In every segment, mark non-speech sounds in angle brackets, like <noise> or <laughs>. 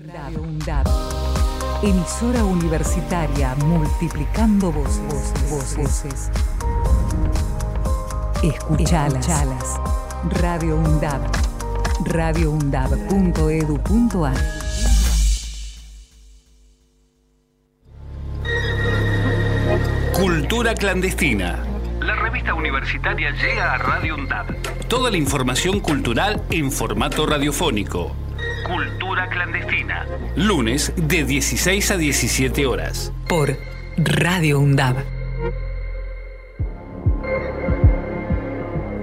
Radio UNDAB. Emisora universitaria multiplicando voces, voces, voces. Escuchalas. Escuchalas. Radio UNDAB. radioundab.edu.ar Cultura clandestina. La revista universitaria llega a Radio UNDAB. Toda la información cultural en formato radiofónico. Cultura clandestina. Lunes de 16 a 17 horas. Por Radio UNDAB.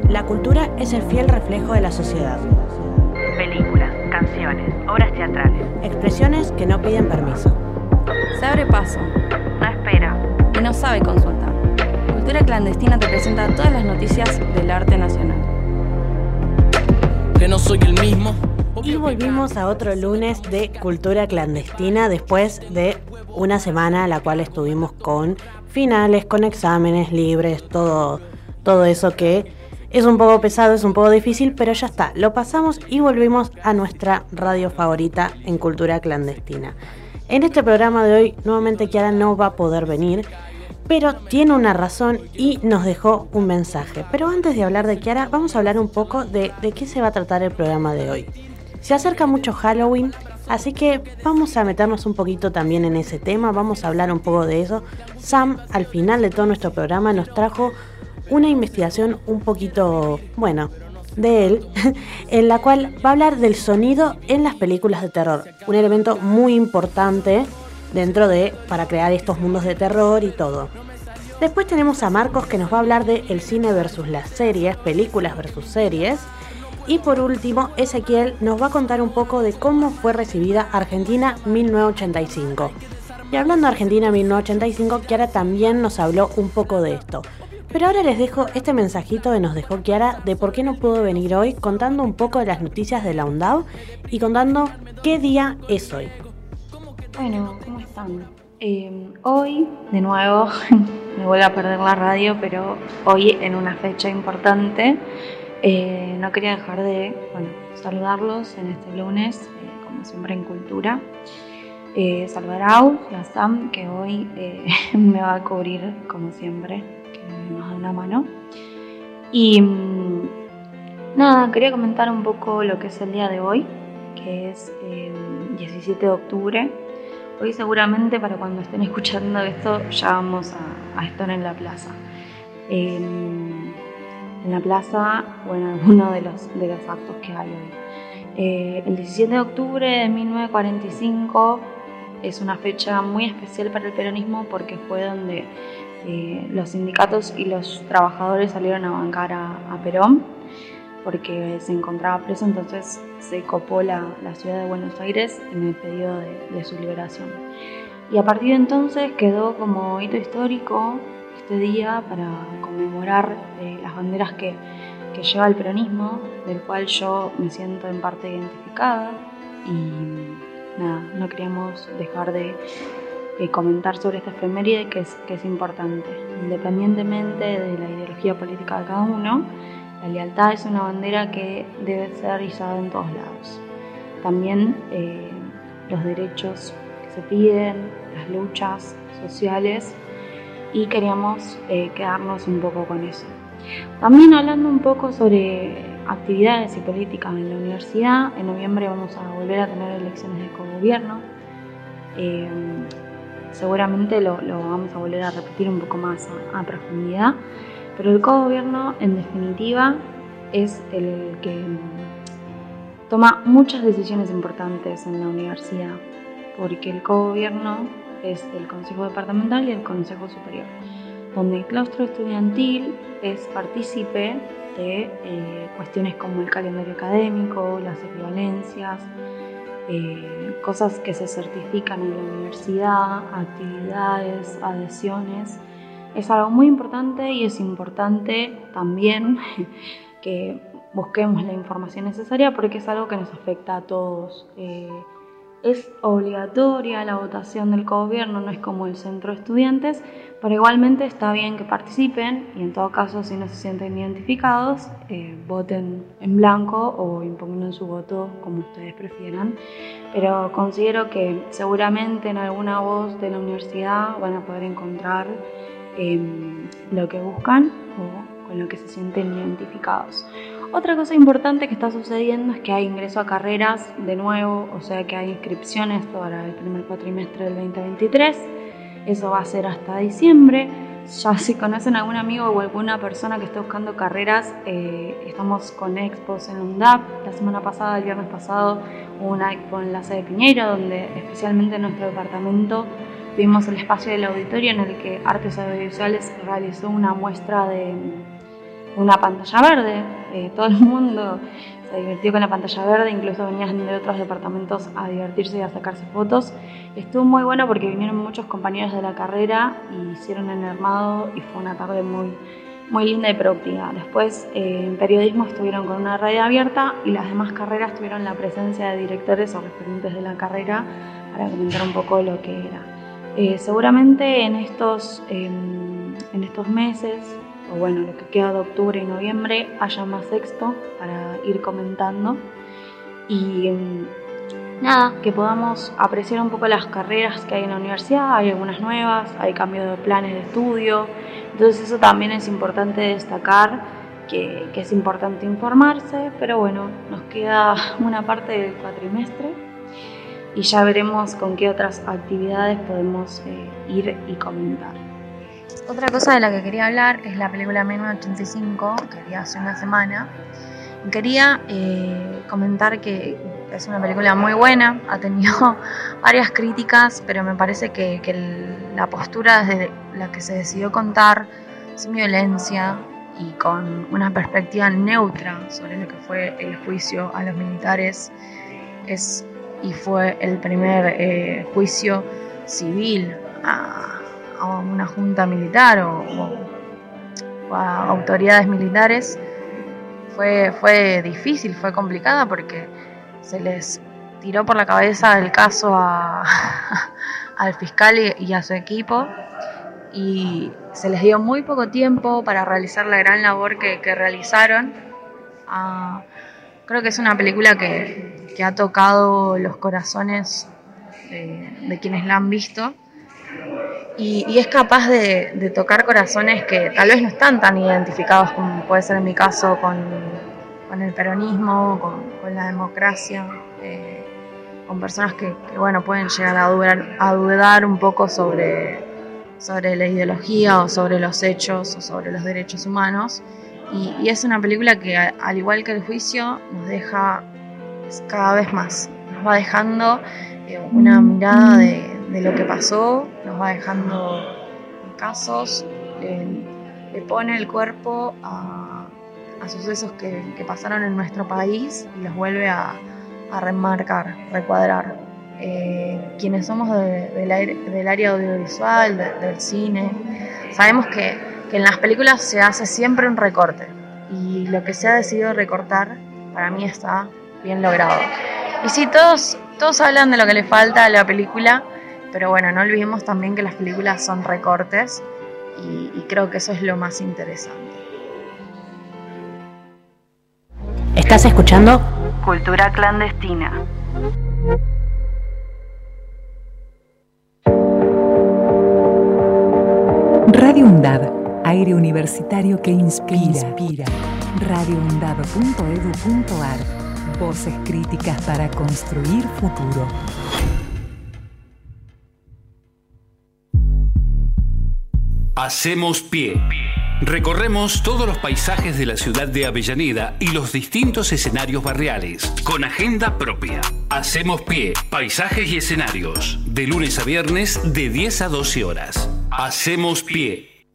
La cultura es el fiel reflejo de la sociedad. Películas, canciones, obras teatrales. Expresiones que no piden permiso. Se abre paso, No espera. y no sabe consultar. Cultura Clandestina te presenta todas las noticias del arte nacional. que no soy el mismo. Y volvimos a otro lunes de Cultura Clandestina después de una semana la cual estuvimos con finales, con exámenes libres, todo, todo eso que es un poco pesado, es un poco difícil, pero ya está, lo pasamos y volvimos a nuestra radio favorita en Cultura Clandestina. En este programa de hoy, nuevamente Kiara no va a poder venir, pero tiene una razón y nos dejó un mensaje. Pero antes de hablar de Kiara, vamos a hablar un poco de, de qué se va a tratar el programa de hoy. Se acerca mucho Halloween, así que vamos a meternos un poquito también en ese tema, vamos a hablar un poco de eso. Sam, al final de todo nuestro programa, nos trajo una investigación un poquito, bueno, de él, <laughs> en la cual va a hablar del sonido en las películas de terror, un elemento muy importante dentro de para crear estos mundos de terror y todo. Después tenemos a Marcos que nos va a hablar de el cine versus las series, películas versus series. Y por último, Ezequiel nos va a contar un poco de cómo fue recibida Argentina 1985. Y hablando de Argentina 1985, Kiara también nos habló un poco de esto. Pero ahora les dejo este mensajito que nos dejó Kiara de por qué no pudo venir hoy, contando un poco de las noticias de la UNDAV y contando qué día es hoy. Bueno, ¿cómo están? Eh, hoy, de nuevo, <laughs> me vuelvo a perder la radio, pero hoy en una fecha importante, eh, no quería dejar de saludarlos en este lunes, eh, como siempre en Cultura. Eh, saludar a Aus y Sam, que hoy <laughs> me va a cubrir, como siempre, que nos da una mano. Y mm, nada, quería comentar un poco lo que es el día de hoy, que es eh, 17 de octubre. Hoy seguramente para cuando estén escuchando esto ya vamos a, a estar en la plaza. En la plaza o en alguno de los, de los actos que hay hoy. Eh, el 17 de octubre de 1945 es una fecha muy especial para el peronismo porque fue donde eh, los sindicatos y los trabajadores salieron a bancar a, a Perón porque se encontraba preso, entonces se copó la, la ciudad de Buenos Aires en el pedido de, de su liberación. Y a partir de entonces quedó como hito histórico este día para conmemorar eh, las banderas que, que lleva el peronismo, del cual yo me siento en parte identificada y nada, no queríamos dejar de eh, comentar sobre esta efeméride que es, que es importante. Independientemente de la ideología política de cada uno, la lealtad es una bandera que debe ser izada en todos lados. También eh, los derechos que se piden, las luchas sociales y queríamos eh, quedarnos un poco con eso. También hablando un poco sobre actividades y políticas en la universidad, en noviembre vamos a volver a tener elecciones de cogobierno. Eh, seguramente lo, lo, vamos a volver a repetir un poco más a, a profundidad, pero el cogobierno en definitiva es el que toma muchas decisiones importantes en la universidad, porque el cogobierno es el Consejo Departamental y el Consejo Superior, donde el claustro estudiantil es partícipe de eh, cuestiones como el calendario académico, las equivalencias, eh, cosas que se certifican en la universidad, actividades, adhesiones. Es algo muy importante y es importante también <laughs> que busquemos la información necesaria porque es algo que nos afecta a todos. Eh, Es obligatoria la votación del gobierno, no es como el centro de estudiantes, pero igualmente está bien que participen y en todo caso si no se sienten identificados, eh, voten en blanco o impugnen su voto como ustedes prefieran. Pero considero que seguramente en alguna voz de la universidad van a poder encontrar em, lo que buscan o con lo que se sienten identificados. Otra cosa importante que está sucediendo es que hay ingreso a carreras de nuevo, o sea que hay inscripciones para el primer cuatrimestre del 2023. Eso va a ser hasta diciembre. Ya si conocen a algún amigo o alguna persona que esté buscando carreras, eh, estamos con expos en UNDAP. La semana pasada, el viernes pasado, hubo una expo en la sede de Piñeiro, donde especialmente en nuestro departamento tuvimos el espacio del auditorio en el que Artes Audiovisuales realizó una muestra de una pantalla verde. Eh, todo el mundo se divirtió con la pantalla verde, incluso venían de otros departamentos a divertirse y a sacarse fotos. Estuvo muy bueno porque vinieron muchos compañeros de la carrera y hicieron el armado y fue una tarde muy, muy linda y productiva. Después eh, en periodismo estuvieron con una radio abierta y las demás carreras tuvieron la presencia de directores o referentes de la carrera para comentar un poco lo que era. Eh, seguramente en estos, en estos meses o bueno, lo que queda de octubre y noviembre, haya más sexto para ir comentando. Y mm, nada, que podamos apreciar un poco las carreras que hay en la universidad, hay algunas nuevas, hay cambios de planes de estudio, entonces eso también es importante destacar, que, que es importante informarse, pero bueno, nos queda <laughs> una parte del cuatrimestre y ya veremos con qué otras actividades podemos eh, ir y comentar. Otra cosa de la que quería hablar es la película 1985, que vi hace una semana. Quería eh, comentar que es una película muy buena, ha tenido <laughs> varias críticas, pero me parece que, la postura desde la que se decidió contar, sin violencia y con una perspectiva neutra sobre lo que fue el juicio a los militares, es y fue el primer eh, juicio civil a a una junta militar o, a autoridades militares fue, fue difícil, fue complicada porque se les tiró por la cabeza el caso <laughs> al fiscal y, a su equipo y se les dio muy poco tiempo para realizar la gran labor que, realizaron. Ah, creo que es una película que, ha tocado los corazones de quienes la han visto y, es capaz de, tocar corazones que tal vez no están tan identificados como puede ser en mi caso con, el peronismo, con, la democracia, eh, con personas que, bueno, pueden llegar a dudar, a dudar un poco sobre, sobre la ideología o sobre los hechos o sobre los derechos humanos. Y, es una película que, al igual que el juicio, nos deja cada vez más, nos va dejando eh, una mirada de, de lo que pasó, nos va dejando casos, le, pone el cuerpo a, sucesos que, pasaron en nuestro país y los vuelve a, remarcar, recuadrar. Eh, quienes somos del área audiovisual, del cine, sabemos que, que en las películas se hace siempre un recorte y lo que se ha decidido recortar para mí está bien logrado. Y si todos, todos hablan de lo que le falta a la película, pero bueno, no olvidemos también que las películas son recortes y, creo que eso es lo más interesante. ¿Estás escuchando? Cultura clandestina. Radio UNDAD, aire universitario que inspira. inspira. radioundab.edu.ar, voces críticas para construir futuro. Hacemos pie. Recorremos todos los paisajes de la ciudad de Avellaneda y los distintos escenarios barriales, con agenda propia. Hacemos pie, paisajes y escenarios, de lunes a viernes de 10 a 12 horas. Hacemos pie.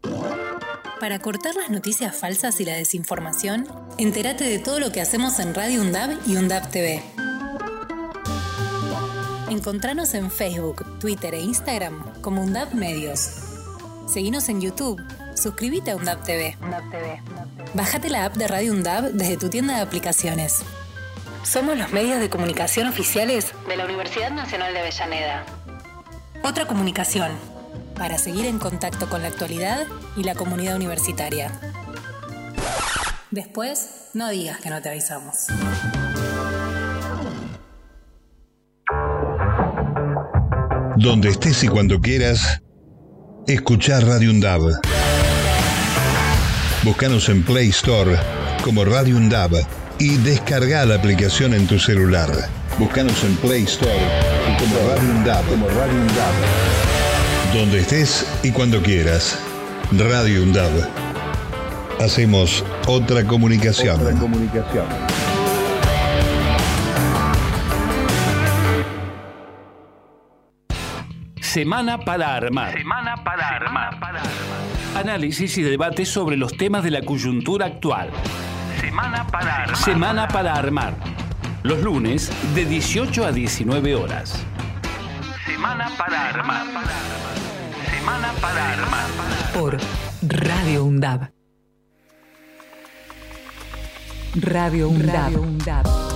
Para cortar las noticias falsas y la desinformación, entérate de todo lo que hacemos en Radio UNDAB y UNDAB TV. Encontranos en Facebook, Twitter e Instagram como UNDAB Medios. Seguinos en YouTube. Suscríbete a UNDAP TV. Bájate la app de Radio UNDAP desde tu tienda de aplicaciones. Somos los medios de comunicación oficiales de la Universidad Nacional de Avellaneda. Otra comunicación, para seguir en contacto con la actualidad y la comunidad universitaria. Después, no digas que no te avisamos. Donde estés y cuando quieras, escuchar Radio UNDAB. Búscanos en Play Store como Radio UNDAB y descarga la aplicación en tu celular. Búscanos en Play Store como Radio UNDAB. Como Radio UNDAB. Donde estés y cuando quieras. Radio UNDAB. Hacemos otra comunicación. Otra comunicación. Semana para armar. Semana para armar. Análisis y debate sobre los temas de la coyuntura actual. Semana para armar. Semana para armar. Los lunes de 18 a 19 horas. Semana para armar. Semana para armar. Por Radio UNDAB. Radio UNDAB.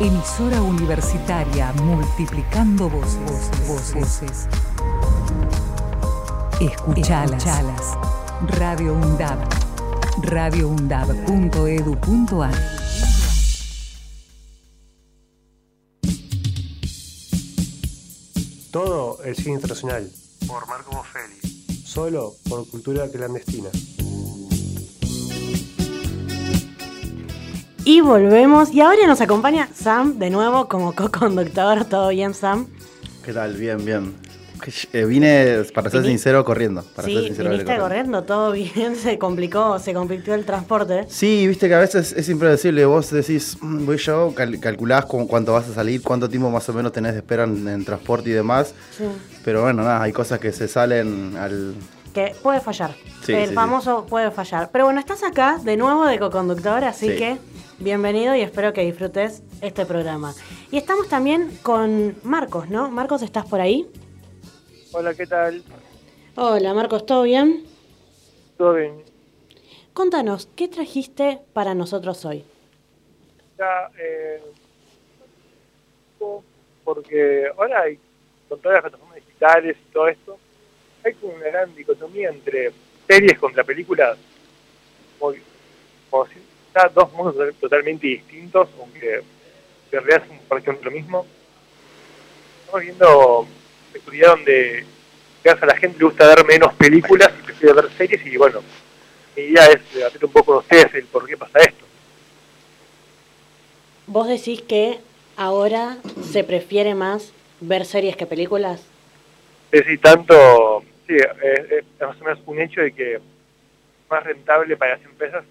Emisora universitaria multiplicando voces. voces. Escuchalas. Radio UNDAB. radioundab.edu.ar Todo el cine internacional. Por Marco Boffelli. Solo por cultura clandestina. Y volvemos. Y ahora nos acompaña Sam de nuevo como co-conductor. ¿Todo bien, Sam? ¿Qué tal? Bien, bien. Eh, vine, para ser sincero, corriendo. Para sí, ser sincero, viniste corriendo. todo bien, <laughs> se complicó, se complicó el transporte. Sí, viste que a veces es impredecible. Vos decís, mm, voy yo, calculás con cuánto vas a salir, cuánto tiempo más o menos tenés de espera en, transporte y demás. Sí. Pero bueno, nada, hay cosas que se salen al, que puede fallar. el famoso puede fallar. Pero bueno, estás acá de nuevo de co-conductor, así que bienvenido y espero que disfrutes este programa. Y estamos también con Marcos, ¿no? Marcos, ¿estás por ahí? Hola, ¿qué tal? Hola, Marcos, ¿todo bien? Todo bien. Contanos, ¿qué trajiste para nosotros hoy? Ya, eh, porque ahora hay, con todas las plataformas digitales y todo esto, hay una gran dicotomía entre series contra películas, como, como si dos mundos totalmente distintos, aunque en realidad son prácticamente lo mismo. Estamos viendo seguridad donde a la gente le gusta ver menos películas y prefiere ver series y bueno, mi idea es debatir un poco con ustedes el por qué pasa esto. ¿Vos decís que ahora se prefiere más ver series que películas? Sí, tanto, sí, es, más o menos un hecho de que es más rentable para las empresas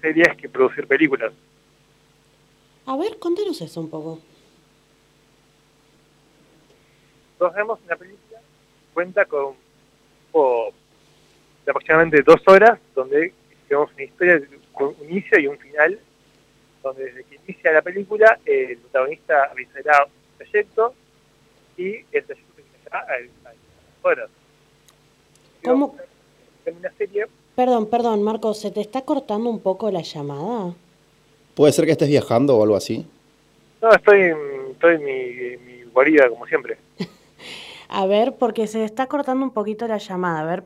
series que producir películas. A ver, contanos eso un poco. Nosotros vemos una película cuenta con de aproximadamente dos horas, donde tenemos una historia con un inicio y un final, donde desde que inicia la película el protagonista realizará un proyecto y el trayecto terminará a, dos horas. ¿Cómo? En una serie... Perdón, perdón, Marcos, ¿se te está cortando un poco la llamada? ¿Puede ser que estés viajando o algo así? No, estoy, estoy en mi, mi guarida, como siempre. <laughs> A ver, porque se está cortando un poquito la llamada. A ver.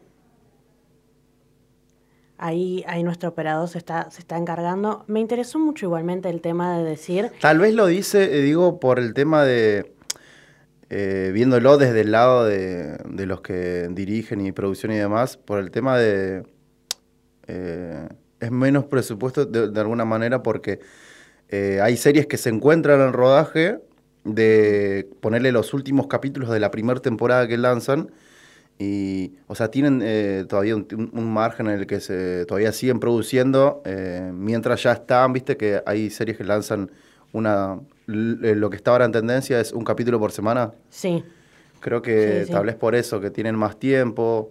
Ahí, ahí nuestro operador se está, se está encargando. Me interesó mucho igualmente el tema de decir. Tal vez lo dice, eh, digo, por el tema de. Eh, viéndolo desde el lado de, los que dirigen y producción y demás, por el tema de. Eh, es menos presupuesto de, de alguna manera porque hay series que se encuentran en rodaje de ponerle los últimos capítulos de la primera temporada que lanzan. Y, o sea, tienen eh, todavía un, margen en el que se todavía siguen produciendo, eh, mientras ya están, viste que hay series que lanzan una. Eh, lo que está ahora en tendencia es un capítulo por semana. Sí. Creo que tal vez por eso, que tienen más tiempo.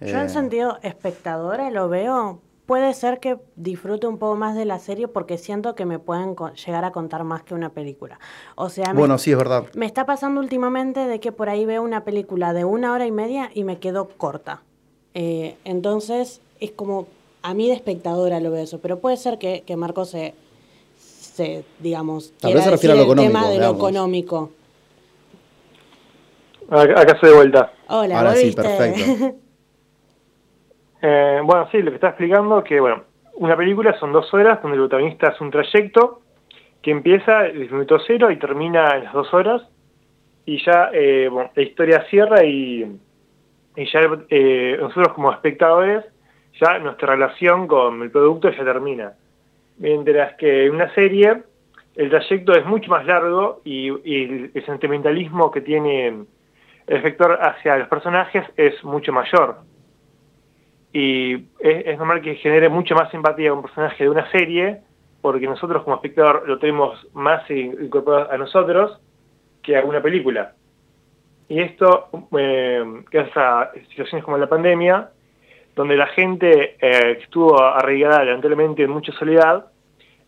Yo en sentido espectadora lo veo puede ser que disfrute un poco más de la serie porque siento que me pueden llegar a contar más que una película. O sea, bueno, sí, es verdad. Me está pasando últimamente de que por ahí veo una película de una hora y media y me quedo corta. Eh, entonces, es como, a mí de espectadora lo veo eso, pero puede ser que, que Marco se, se, digamos, Tal vez se refiere a lo el económico, tema de lo económico. Acá acá estoy de vuelta. Hola, Ahora sí, perfecto. <laughs> Eh, bueno, sí, lo que está explicando que, bueno, una película son dos horas donde el protagonista hace un trayecto que empieza desde minuto cero y termina en las dos horas y ya eh, bueno, la historia cierra y, y ya eh, nosotros como espectadores ya nuestra relación con el producto ya termina. Mientras que en una serie el trayecto es mucho más largo y, el, el sentimentalismo que tiene el espectador hacia los personajes es mucho mayor y es, normal que genere mucho más simpatía a un personaje de una serie, porque nosotros como espectador lo tenemos más in- incorporado a nosotros que a una película. Y esto, eh, gracias a situaciones como la pandemia, donde la gente eh, que estuvo arraigada lamentablemente en mucha soledad,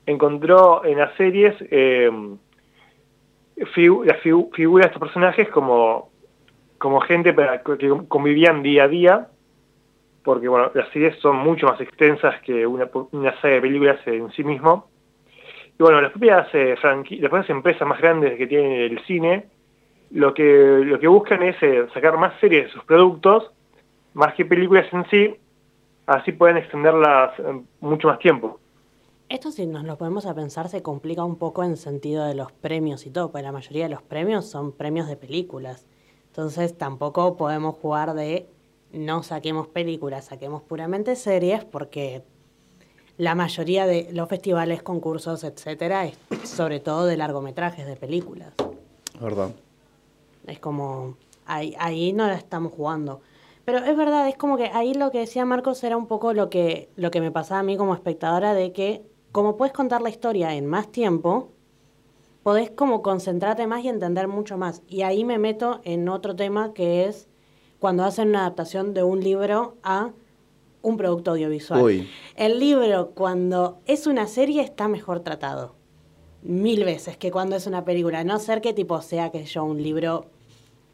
encontró en las series eh, las figu- figuras de estos personajes como, como gente para, que convivían día a día porque bueno, las series son mucho más extensas que una, una serie de películas en sí mismo. Y bueno, las propias, eh, las propias empresas más grandes que tienen el cine, lo que, lo que buscan es eh, sacar más series de sus productos, más que películas en sí, así pueden extenderlas eh, mucho más tiempo. Esto si nos lo podemos a pensar se complica un poco en sentido de los premios y todo, porque la mayoría de los premios son premios de películas. Entonces tampoco podemos jugar de no saquemos películas, saquemos puramente series, porque la mayoría de los festivales, concursos, etcétera, es sobre todo de largometrajes de películas. ¿Verdad? Es como, ahí, ahí no la estamos jugando. Pero es verdad, es como que ahí lo que decía Marcos era un poco lo que, lo que me pasaba a mí como espectadora de que como puedes contar la historia en más tiempo, podés como concentrarte más y entender mucho más. Y ahí me meto en otro tema que es cuando hacen una adaptación de un libro a un producto audiovisual. Uy. El libro cuando es una serie está mejor tratado. Mil veces que cuando es una película. No ser que tipo sea que yo un libro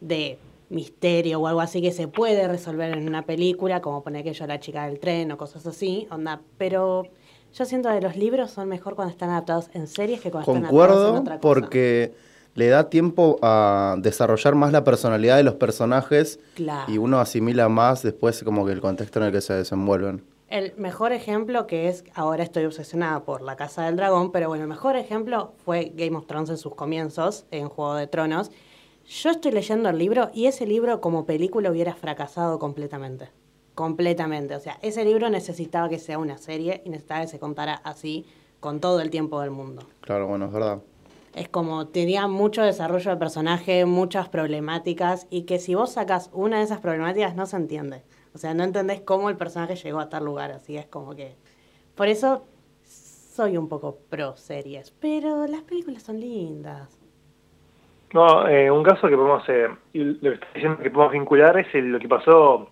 de misterio o algo así que se puede resolver en una película, como poner que yo la chica del tren o cosas así, onda. Pero yo siento que los libros son mejor cuando están adaptados en series que cuando están adaptados en otra cosa. porque le da tiempo a desarrollar más la personalidad de los personajes Claro. y uno asimila más después como que el contexto en el que se desenvuelven. El mejor ejemplo que es, ahora estoy obsesionada por la Casa del Dragón, pero bueno, el mejor ejemplo fue Game of Thrones en sus comienzos, en Juego de Tronos. Yo estoy leyendo el libro y ese libro como película hubiera fracasado completamente. Completamente. O sea, ese libro necesitaba que sea una serie y necesitaba que se contara así con todo el tiempo del mundo. Claro, bueno, es verdad. Es como tenía mucho desarrollo de personaje, muchas problemáticas y que si vos sacas una de esas problemáticas no se entiende. O sea, no entendés cómo el personaje llegó a tal lugar, así es como que... Por eso soy un poco pro series, pero las películas son lindas. No, eh, un caso que podemos, eh, lo que diciendo que podemos vincular es el- lo que pasó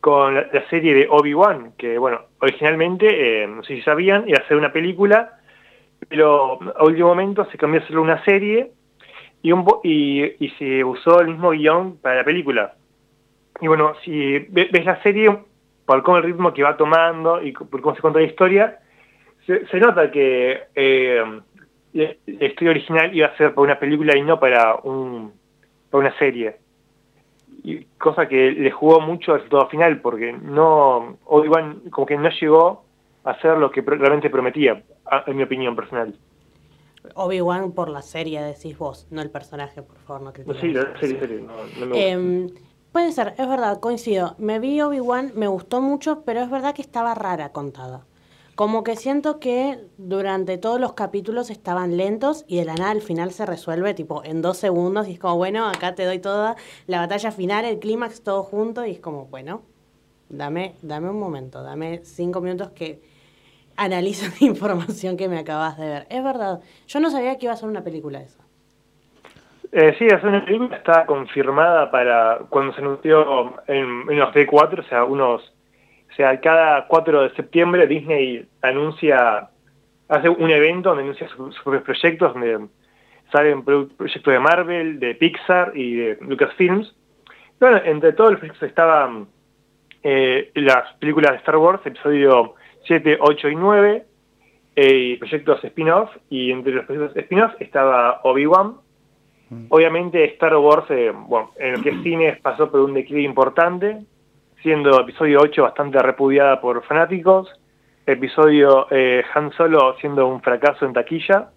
con la, la serie de Obi-Wan, que bueno, originalmente, eh, no sé si sabían, iba a ser una película, pero a último momento se cambió a hacerlo una serie y, un y, y se usó el mismo guion para la película. Y bueno, si ve- ves la serie, por cómo el ritmo que va tomando y por cómo se cuenta la historia, se, nota que eh, la historia original iba a ser para una película y no para un para una serie. Y cosa que le jugó mucho al resultado final, porque no Obi-Wan como que no llegó a hacer lo que realmente prometía, en mi opinión personal. Obi-Wan por la serie, decís vos, no el personaje, por favor, no critiques. sí, la serie, serie, no, no me. Em, puede ser, es verdad, coincido. Me vi Obi-Wan, me gustó mucho, pero es verdad que estaba rara contada. Como que siento que durante todos los capítulos estaban lentos y de la nada al final se resuelve tipo en dos segundos y es como, bueno, acá te doy toda la batalla final, el clímax, todo junto y es como, bueno, dame, dame un momento, dame cinco minutos que analizo <laughs> la información que me acabas de ver. Es verdad, yo no sabía que iba a ser una película esa. Eh, sí, hacer una película está confirmada para cuando se anunció en, los D4, o sea, unos, o sea, cada 4 de septiembre Disney anuncia, hace un evento donde anuncia sus, propios proyectos, donde salen pro- proyectos de Marvel, de Pixar y de Lucasfilms. Bueno, entre todos los proyectos estaban eh, las películas de Star Wars, episodio 7, 8 y 9, eh, proyectos spin-off, y entre los proyectos spin-off estaba Obi-Wan. Obviamente Star Wars, eh, bueno, en lo que es <clears throat> cine pasó por un declive importante, siendo episodio 8 bastante repudiada por fanáticos, episodio eh, Han Solo siendo un fracaso en taquilla,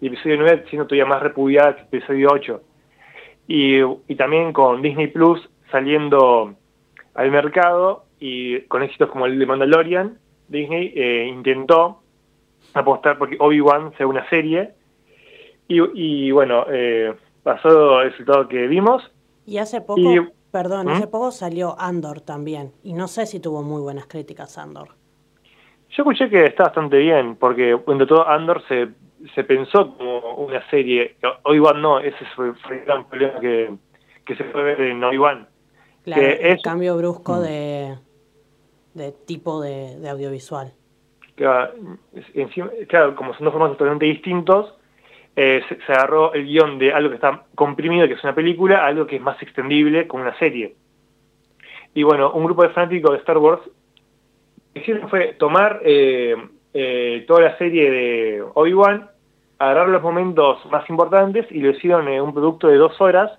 y episodio 9 siendo todavía más repudiada que episodio 8. Y, y también con Disney Plus saliendo al mercado y con éxitos como el de Mandalorian, Disney eh, intentó apostar porque Obi-Wan sea una serie. Y, y bueno, eh, pasó el resultado que vimos. Y hace poco, Y- perdón, ¿Mm? hace poco salió Andor también. Y no sé si tuvo muy buenas críticas Andor. Yo escuché que está bastante bien, porque entre todo Andor se, se pensó como una serie. Obi-Wan no, ese fue, el gran problema que, que se puede ver en Obi-Wan. Claro, el es- cambio brusco Mm. de, de tipo de, audiovisual. claro, como son dos formatos totalmente distintos, eh, se, se agarró el guion de algo que está comprimido, que es una película, a algo que es más extendible, como una serie. Y bueno, un grupo de fanáticos de Star Wars lo que hicieron fue tomar eh, eh, toda la serie de Obi-Wan, agarrar los momentos más importantes y lo hicieron en un producto de dos horas,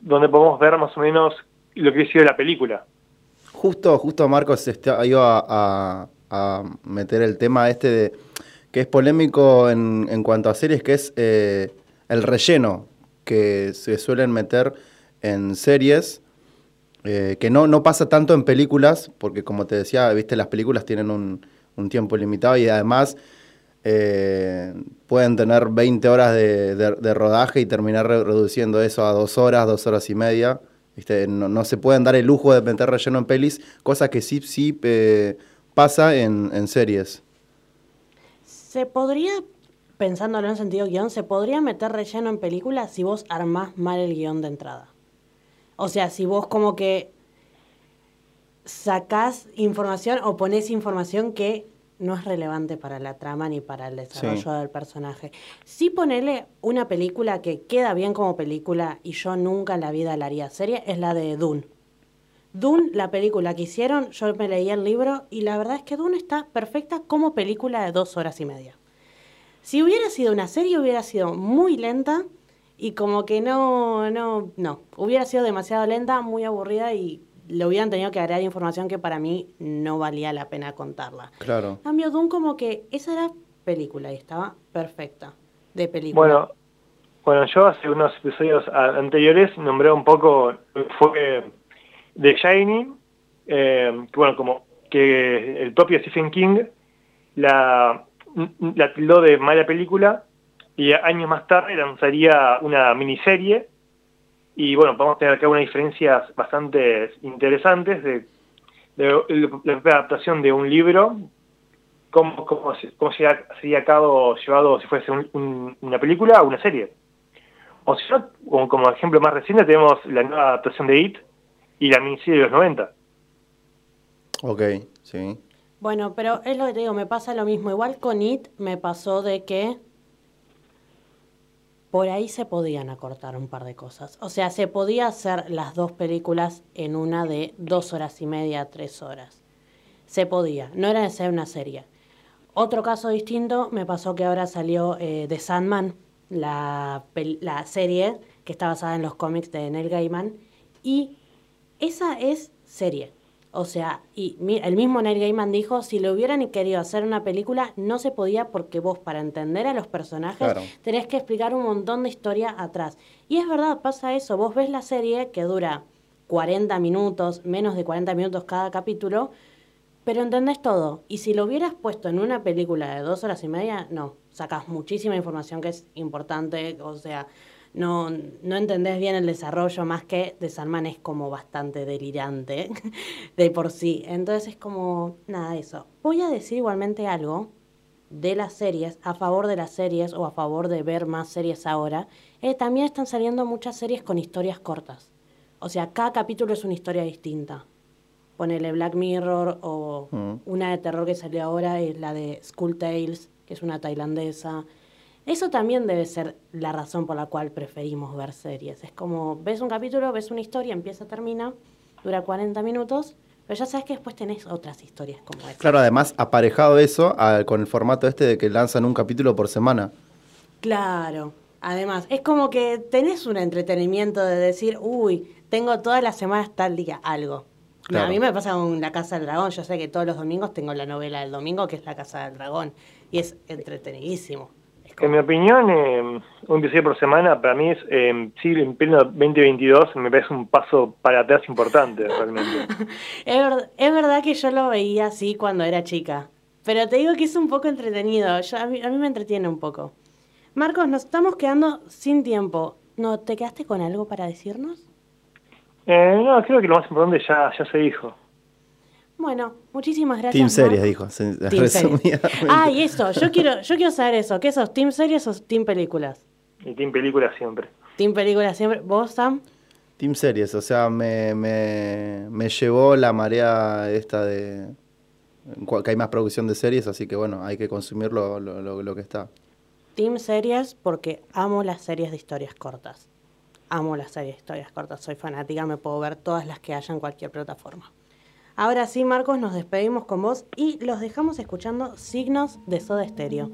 donde podemos ver más o menos lo que ha sido la película. Justo, justo Marcos está, iba a, a- meter el tema este de que es polémico en, en cuanto a series, que es eh, el relleno que se suelen meter en series, eh, que no, no pasa tanto en películas, porque como te decía, viste, las películas tienen un, un tiempo limitado y además eh, pueden tener 20 horas de, de- rodaje y terminar re- reduciendo eso a dos horas, dos horas y media. No, no se pueden dar el lujo de meter relleno en pelis, cosa que sí, sí eh, pasa en, en series. Se podría, pensándolo en sentido guion, se podría meter relleno en películas si vos armás mal el guion de entrada. O sea, si vos como que sacás información o ponés información que no es relevante para la trama ni para el desarrollo Sí. del personaje. Sí ponele una película que queda bien como película y yo nunca en la vida la haría serie, es la de Dune. Dune, la película que hicieron, yo me leí el libro y la verdad es que Dune está perfecta como película de dos horas y media. Si hubiera sido una serie, hubiera sido muy lenta y como que no, no, no. Hubiera sido demasiado lenta, muy aburrida y le hubieran tenido que agregar información que para mí no valía la pena contarla. Claro. En cambio, Dune como que esa era película y estaba perfecta de película. Bueno, bueno, yo hace unos episodios anteriores nombré un poco, fue The Shining, eh, que bueno, como que el propio Stephen King la, la tildó de mala película y años más tarde lanzaría una miniserie y bueno, vamos a tener acá unas diferencias bastante interesantes de, de la propia adaptación de un libro cómo, cómo, se- cómo sería, sería a cabo llevado si fuese un- un- una película o una serie. O si no, como, como ejemplo más reciente tenemos la nueva adaptación de It y la miniserie de los 90. Ok, sí. Bueno, pero es lo que te digo, me pasa lo mismo. Igual con It me pasó de que por ahí se podían acortar un par de cosas. O sea, se podía hacer las dos películas en una de dos horas y media, tres horas. Se podía, no era necesaria una serie. Otro caso distinto me pasó que ahora salió eh, The Sandman, la, la serie que está basada en los cómics de Neil Gaiman. Y esa es serie. O sea, y el mismo Neil Gaiman dijo, si le hubieran querido hacer una película, no se podía porque vos para entender a los personajes Claro. tenés que explicar un montón de historia atrás. Y es verdad, pasa eso. Vos ves la serie que dura 40 minutos, menos de 40 minutos cada capítulo, pero entendés todo. Y si lo hubieras puesto en una película de dos horas y media, no. Sacás muchísima información que es importante. O sea, no, no entendés bien el desarrollo, más que de Salman es como bastante delirante <laughs> de por sí. Entonces es como, nada, eso. Voy a decir igualmente algo de las series, a favor de las series o a favor de ver más series ahora. eh, también están saliendo muchas series con historias cortas. O sea, cada capítulo es una historia distinta. Ponele Black Mirror o Mm. una de terror que salió ahora es la de School Tales, que es una tailandesa. Eso también debe ser la razón por la cual preferimos ver series. Es como, ves un capítulo, ves una historia, empieza, termina, dura 40 minutos, Pero ya sabes que después tenés otras historias como esta. Claro, además, aparejado eso a- con el formato este de que lanzan un capítulo por semana. Claro. Además, es como que tenés un entretenimiento de decir, uy, tengo todas las semanas tal día algo. Claro. A mí me pasa con La Casa del Dragón. Yo sé que todos los domingos tengo la novela del domingo, que es La Casa del Dragón. Y es entretenidísimo. En mi opinión, eh, un episodio por semana para mí es, eh, sí, en pleno 2022 me parece un paso para atrás importante, realmente. <laughs> Es, ver- es verdad que yo lo veía así cuando era chica. Pero te digo que es un poco entretenido. Yo- a, mí, a mí me entretiene un poco. Marcos, nos estamos quedando sin tiempo. ¿No te quedaste con algo para decirnos? Eh, no, creo que lo más importante ya, ya se dijo. Bueno, muchísimas gracias. Team Series, dijo. Team <laughs> Series. Ah, y eso, yo quiero, yo quiero saber eso. ¿Qué sos? ¿Team Series o Team Películas? Y Team Película siempre. Team Películas siempre. ¿Vos, Sam? Team Series, o sea, me, me, me llevó la marea esta de que hay más producción de series, así que bueno, hay que consumir lo, lo, lo- lo que está. Team Series porque amo las series de historias cortas. Amo las series de historias cortas. Soy fanática, me puedo ver todas las que haya en cualquier plataforma. Ahora sí, Marcos, nos despedimos con vos y los dejamos escuchando Signos de Soda Stereo.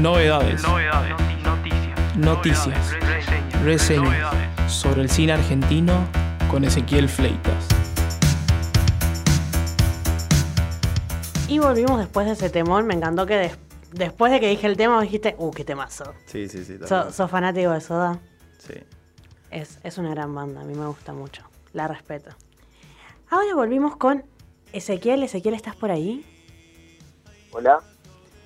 Novedades. Noticias. Reseñas. Sobre el cine argentino con Ezequiel Fleitas. Y volvimos después de ese temón. Me encantó que des- después de que dije el tema dijiste, uh, qué temazo. Sí, sí, sí. So-. ¿Sos fanático de Soda? Sí. Es, es una gran banda, a mí me gusta mucho. La respeto. Ahora volvimos con Ezequiel. Ezequiel, ¿estás por ahí? Hola,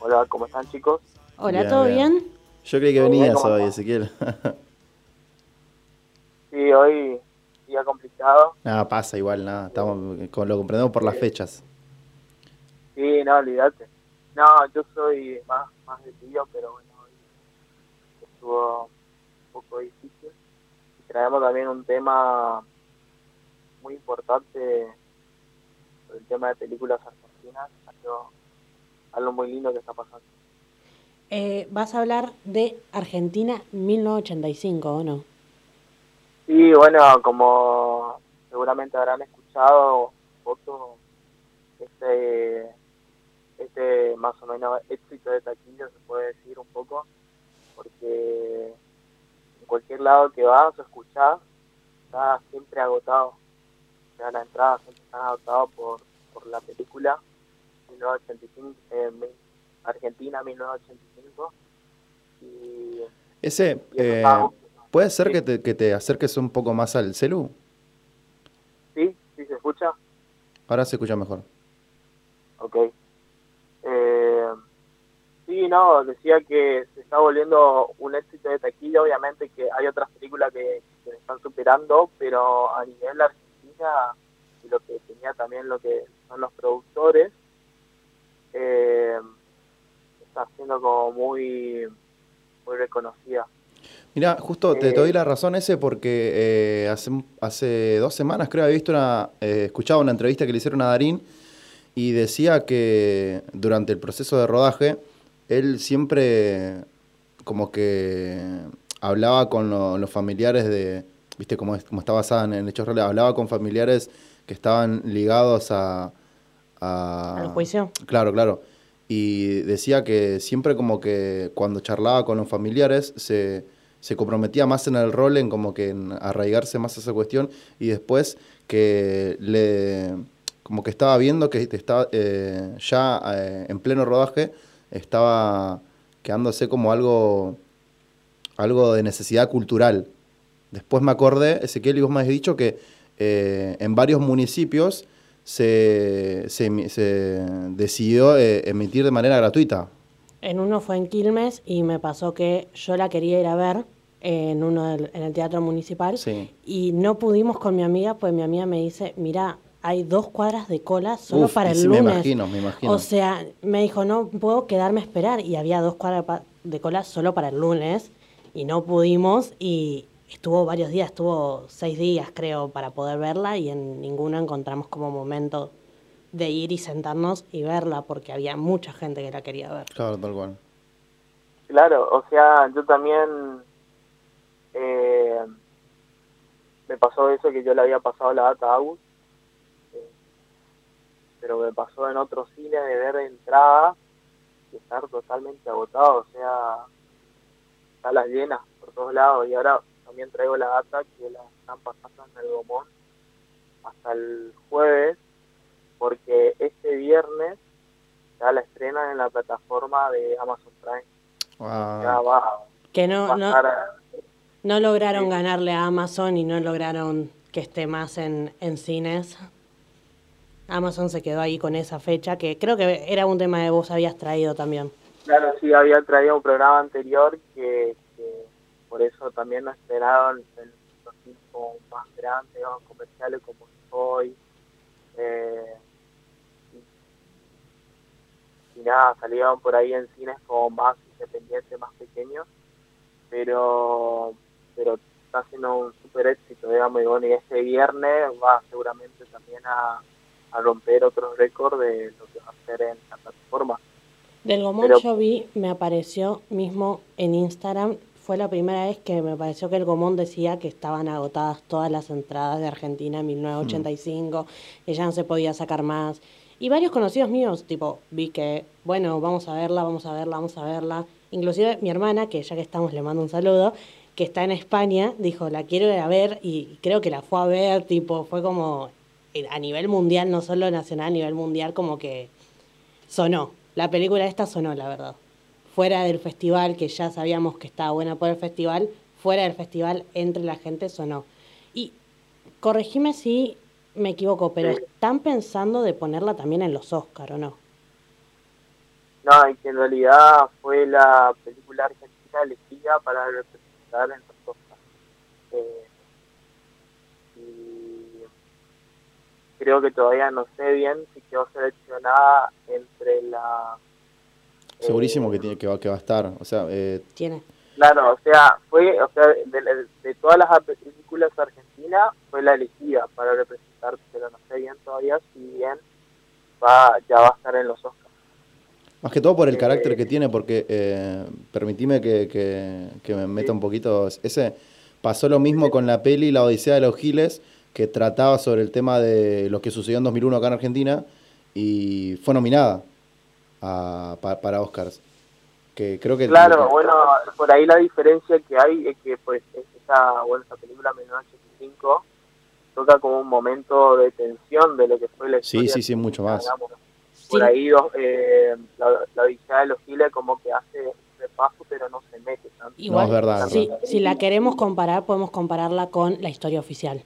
hola, ¿cómo están chicos? Hola, Bien, ¿todo bien. bien? Yo creí que venías ¿cómo hoy? Ezequiel. Sí, hoy día complicado. nada, pasa igual, nada. Estamos, con- lo comprendemos por las fechas. Sí, no, olvídate. No, yo soy más, más de tío, pero bueno, hoy estuvo un poco difícil. Y traemos también un tema muy importante, el tema de películas argentinas, algo, algo muy lindo que está pasando. Eh, vas a hablar de Argentina 1985, ¿o no? Sí, bueno, como seguramente habrán escuchado poco, este, este más o menos éxito de taquilla se puede decir un poco, porque en cualquier lado que vas o escuchás, está siempre agotado. O sea, la entrada siempre está agotada por, por la película 1985, eh, Argentina 1985. Y Ese, Y eh, ¿puede ser que te, que te acerques un poco más al celu? sí, sí se escucha. Ahora se escucha mejor. Ok. Eh, sí, no, decía que se está volviendo un éxito de taquilla. Obviamente que hay otras películas que, que se están superando, pero a nivel Argentina, y lo que tenía también lo que son los productores, eh, está siendo como muy, muy reconocida. Mira, justo te, te Eh, doy la razón ese porque eh, hace, hace dos semanas creo había visto una, eh, escuchaba una entrevista que le hicieron a Darín y decía que durante el proceso de rodaje él siempre como que hablaba con lo- los familiares de, viste, como, es- como está basada en, en hechos reales, hablaba con familiares que estaban ligados a... a- ¿Al juicio? Claro, claro. Y decía que siempre como que cuando charlaba con los familiares se, se comprometía más en el rol, en como que en arraigarse más a esa cuestión y después que le como que estaba viendo que estaba eh, ya eh, en pleno rodaje estaba quedándose como algo algo de necesidad cultural. Después me acordé, Ezequiel, y vos me has dicho que eh, en varios municipios se, se se decidió eh, emitir de manera gratuita. En uno fue en Quilmes y me pasó que yo la quería ir a ver en uno del- en el teatro municipal Sí. y no pudimos con mi amiga, pues mi amiga me dice, mira, hay dos cuadras de cola solo Uf, para el sí, me lunes. imagino, me imagino. O sea, me dijo, no puedo quedarme a esperar y había dos cuadras de cola solo para el lunes y no pudimos y estuvo varios días, estuvo seis días creo para poder verla y en ninguno encontramos como momento de ir y sentarnos y verla porque había mucha gente que la quería ver. Claro, tal cual. Claro, o sea, yo también eh, me pasó eso que yo le había pasado la data a Agus, eh, pero me pasó en otro cine de ver entrada y estar totalmente agotado, o sea, salas llenas por todos lados y ahora también traigo la data que la están pasando en el Gomón hasta el jueves porque este viernes ya la estrenan en la plataforma de Amazon Prime. Ya va, Que va no, a no, no lograron ganarle a Amazon y no lograron que esté más en, en cines. Amazon se quedó ahí con esa fecha, que creo que era un tema que vos habías traído también. Claro, sí, había traído un programa anterior que por eso también nos esperaron en los tiempos más grandes o comerciales como Soy. Eh, y, y nada, salieron por ahí en cines como más independientes, más pequeños, pero pero está haciendo un super éxito, digamos, y bueno, y este viernes va seguramente también a, a romper otros récords de lo que va a hacer en la plataforma. Del Gomón Pero- yo vi, me apareció mismo en Instagram, fue la primera vez que me pareció que el Gomón decía que estaban agotadas todas las entradas de Argentina en 1985, que ya no se podía sacar más. Y varios conocidos míos, tipo, vi que, bueno, vamos a verla, vamos a verla, vamos a verla. Inclusive mi hermana, que ya que estamos le mando un saludo, que está en España, dijo, la quiero ir a ver y creo que la fue a ver, tipo, fue como eh, a nivel mundial, no solo nacional, a nivel mundial, como que sonó. La película esta sonó, la verdad. Fuera del festival, que ya sabíamos que estaba buena por el festival, fuera del festival, entre la gente sonó. Y corregime si me equivoco, pero están pensando de ponerla también en los Oscar, ¿o no? No, y que en realidad fue la película argentina elegida para representar en los Oscar. Eh, y creo que todavía no sé bien si quedó seleccionada entre la... Segurísimo que, tiene, que, va, que va a estar. O sea, eh, Tiene. Claro, o sea, fue, o sea, de, de- de todas las películas argentinas fue la elegida para representar, pero no sé bien todavía si bien va, ya va a estar en los Oscars. Más que todo por el carácter que tiene, porque eh, permitime que, que- que me meta un poquito. Ese pasó lo mismo con la peli La Odisea de los Giles, que trataba sobre el tema de lo que sucedió en 2001 acá en Argentina y fue nominada a- pa- para Oscars. Que creo que Claro, bueno, por ahí la diferencia que hay es que pues esta, bueno, esta película 1985 toca como un momento de tensión de lo que fue la Sí, historia. sí, sí, mucho más. digamos. Por ahí eh, la, la Odisea de los Giles como que hace un repaso pero no se mete tanto. Igual, es verdad, es si, verdad. si la queremos comparar, podemos compararla con la historia oficial.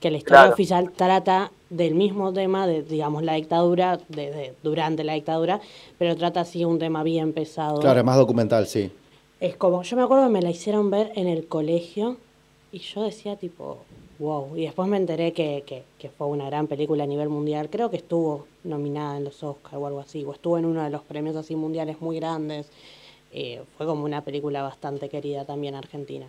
Que la historia Claro. oficial trata del mismo tema de, digamos, la dictadura, de, de- durante la dictadura, pero trata así un tema bien pesado. Claro, es más documental, sí. Es como, yo me acuerdo que me la hicieron ver en el colegio y yo decía tipo, wow. Y después me enteré que, que, que fue una gran película a nivel mundial. Creo que estuvo nominada en los Oscars o algo así, o estuvo en uno de los premios así mundiales muy grandes. Eh, fue como una película bastante querida también argentina.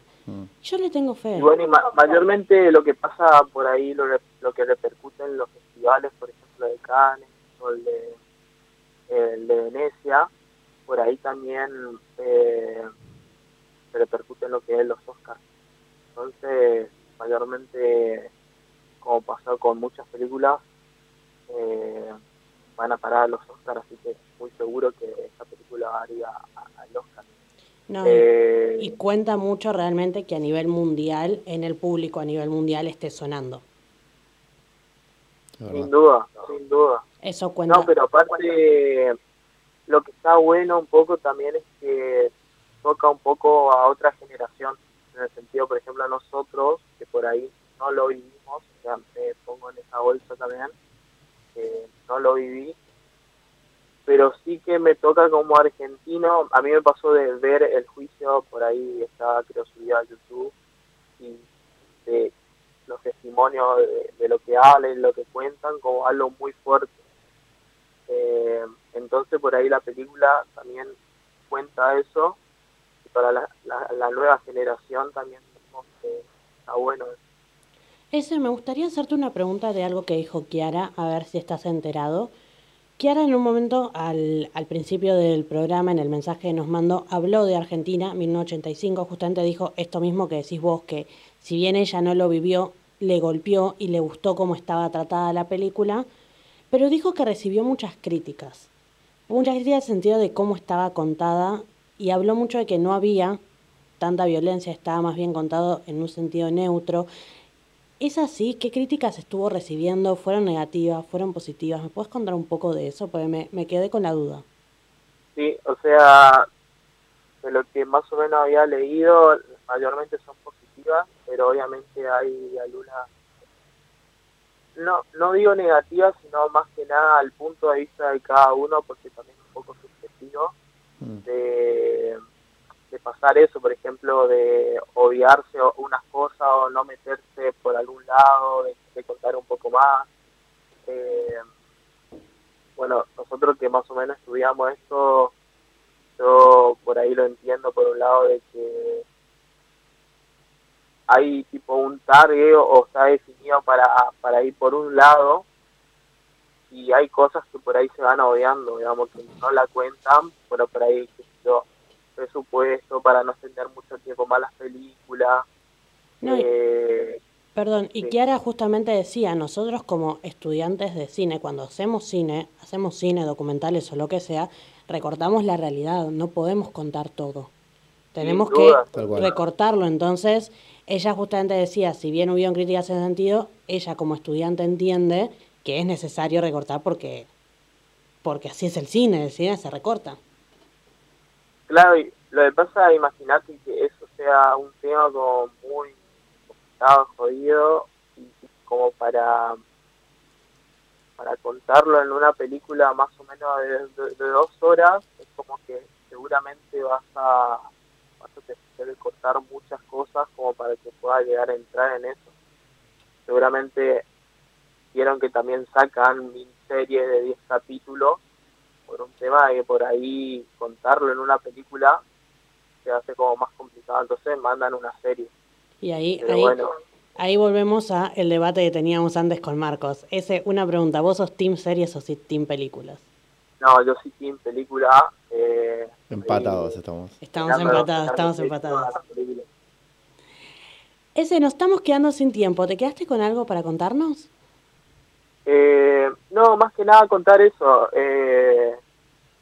Yo le tengo fe. Y bueno, y ma- mayormente lo que pasa por ahí, lo, re- lo que repercute en los festivales, por ejemplo, de Cannes o el de, el de Venecia, por ahí también eh, se repercute en lo que es los Oscars. Entonces, mayormente, como pasó con muchas películas, eh, van a parar a los Oscars, así que muy seguro que esta película haría a- al Oscar. No, Eh, y cuenta mucho realmente que a nivel mundial, en el público a nivel mundial esté sonando. Sin duda, sin duda. Eso cuenta. No, pero aparte, lo que está bueno un poco también es que toca un poco a otra generación, en el sentido, por ejemplo, a nosotros, que por ahí no lo vivimos, o sea, me pongo en esa bolsa también, que no lo viví, pero sí que me toca como argentino, a mí me pasó de ver el juicio, por ahí está creo subido a YouTube, y de los testimonios de, lo que hablan lo que cuentan como algo muy fuerte. Eh, entonces por ahí la película también cuenta eso y para la, la, la nueva generación también está bueno eso. Ese, me gustaría hacerte una pregunta de algo que dijo Kiara, a ver si estás enterado. Kiara en un momento, al, al principio del programa, en el mensaje que nos mandó, habló de Argentina, 1985, justamente dijo esto mismo que decís vos, que si bien ella no lo vivió, le golpeó y le gustó cómo estaba tratada la película, pero dijo que recibió muchas críticas. Muchas críticas en el sentido de cómo estaba contada y habló mucho de que no había tanta violencia, estaba más bien contado en un sentido neutro. ¿Es así? ¿Qué críticas estuvo recibiendo? ¿Fueron negativas? ¿Fueron positivas? ¿Me puedes contar un poco de eso? Porque me, me quedé con la duda. Sí, o sea, de lo que más o menos había leído, mayormente son positivas, pero obviamente hay algunas, no, no digo negativas, sino más que nada al punto de vista de cada uno, porque también es un poco subjetivo de, de pasar eso, por ejemplo, de odiarse o- unas cosas o no meterse por algún lado, de, contar un poco más. Eh, bueno, nosotros que más o menos estudiamos esto, yo por ahí lo entiendo por un lado de que hay tipo un target o está definido para, para ir por un lado y hay cosas que por ahí se van odiando, digamos, que no la cuentan, pero por ahí, yo, presupuesto para no extender mucho tiempo más las películas. No, eh, Perdón, y Kiara justamente decía, nosotros como estudiantes de cine, cuando hacemos cine, hacemos cine, documentales o lo que sea, recortamos la realidad, no podemos contar todo. Tenemos que recortarlo. Entonces, ella justamente decía, si bien hubieron críticas en ese sentido, ella como estudiante entiende que es necesario recortar porque, porque así es el cine, el cine se recorta. Claro, y lo que pasa, imagínate que eso sea un tema como muy complicado, jodido, y como para para contarlo en una película más o menos de, dos horas, es como que seguramente vas a, tener que cortar muchas cosas como para que pueda llegar a entrar en eso. Seguramente vieron que también sacan miniseries de 10 capítulos por un tema de que por ahí contarlo en una película se hace como más complicado, entonces mandan una serie. Y ahí, Pero ahí, bueno, ahí volvemos a el debate que teníamos antes con Marcos. Ese, una pregunta, ¿vos sos team series o sos team películas? no, yo sí team película. Eh, Empatados estamos. Estamos empatados, estamos empatados. Ese, nos estamos quedando sin tiempo. ¿Te quedaste con algo para contarnos? Eh, no, más que nada contar eso. Eh,